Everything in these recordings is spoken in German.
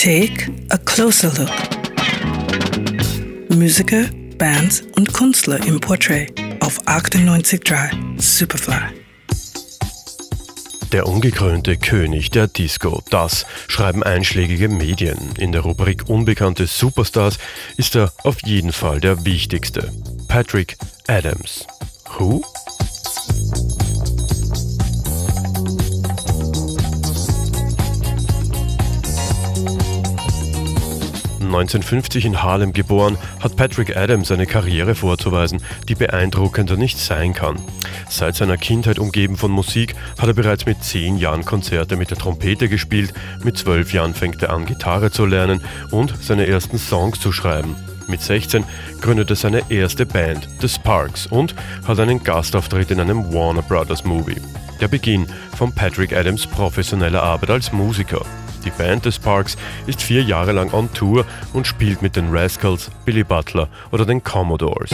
Take a closer look. Musiker, Bands und Künstler im Portrait auf 98.3 Superfly. Der ungekrönte König der Disco, das schreiben einschlägige Medien. In der Rubrik Unbekannte Superstars ist er auf jeden Fall der wichtigste. Patrick Adams. Who? 1950 in Harlem geboren, hat Patrick Adams eine Karriere vorzuweisen, die beeindruckender nicht sein kann. Seit seiner Kindheit umgeben von Musik hat er bereits mit zehn Jahren Konzerte mit der Trompete gespielt, mit zwölf Jahren fängt er an, Gitarre zu lernen und seine ersten Songs zu schreiben. Mit 16 gründet er seine erste Band, The Sparks, und hat einen Gastauftritt in einem Warner Brothers Movie. Der Beginn von Patrick Adams professioneller Arbeit als Musiker. Die Band des Parks ist vier Jahre lang on Tour und spielt mit den Rascals, Billy Butler oder den Commodores.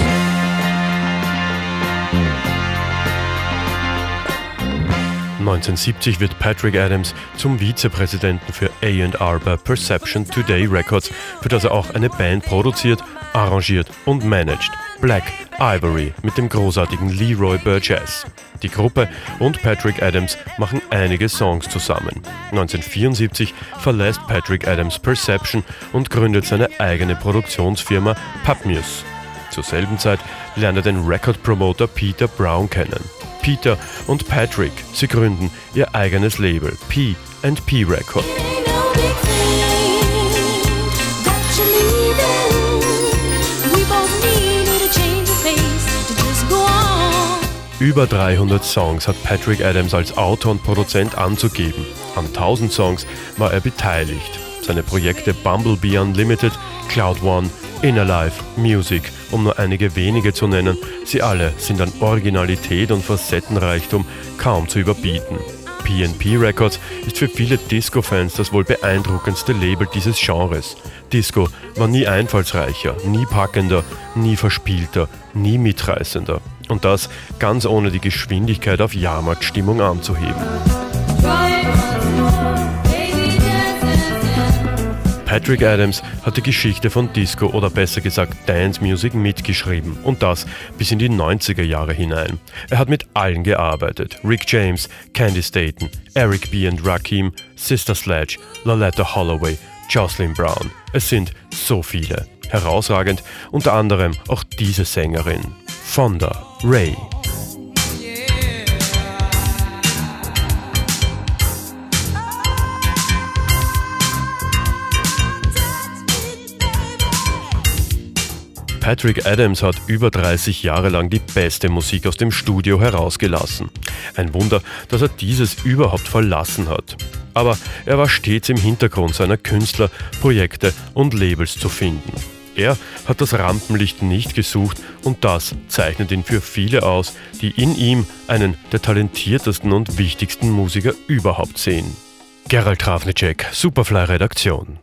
(1970) wird Patrick Adams zum Vizepräsidenten für A&R bei Perception Today Records, für das er auch eine Band produziert, arrangiert und managt. Black Ivory mit dem großartigen Leroy Burgess. Die Gruppe und Patrick Adams machen einige Songs zusammen. 1974 verlässt Patrick Adams Perception und gründet seine eigene Produktionsfirma Pubmuse. Zur selben Zeit lernt er den Record-Promoter Peter Brown kennen. Peter und Patrick, sie gründen ihr eigenes Label P&P Record. Über 300 Songs hat Patrick Adams als Autor und Produzent anzugeben. An 1000 Songs war er beteiligt. Seine Projekte Bumblebee Unlimited, Cloud One, Inner Life, Music, um nur einige wenige zu nennen, sie alle sind an Originalität und Facettenreichtum kaum zu überbieten. PNP Records ist für viele Disco-Fans das wohl beeindruckendste Label dieses Genres. Disco war nie einfallsreicher, nie packender, nie verspielter, nie mitreißender. Und das ganz ohne die Geschwindigkeit auf Jahrmarktstimmung anzuheben. Patrick Adams hat die Geschichte von Disco oder besser gesagt Dance Music mitgeschrieben und das bis in die 90er Jahre hinein. Er hat mit allen gearbeitet. Rick James, Candy Staten, Eric B. and Rakim, Sister Sledge, Laletta Holloway, Jocelyn Brown. Es sind so viele. Herausragend unter anderem auch diese Sängerin. Fonda Ray. Patrick Adams hat über 30 Jahre lang die beste Musik aus dem Studio herausgelassen. Ein Wunder, dass er dieses überhaupt verlassen hat. Aber er war stets im Hintergrund seiner Künstler, Projekte und Labels zu finden. Er hat das Rampenlicht nicht gesucht und das zeichnet ihn für viele aus, die in ihm einen der talentiertesten und wichtigsten Musiker überhaupt sehen. Gerald Trafnicek, Superfly Redaktion.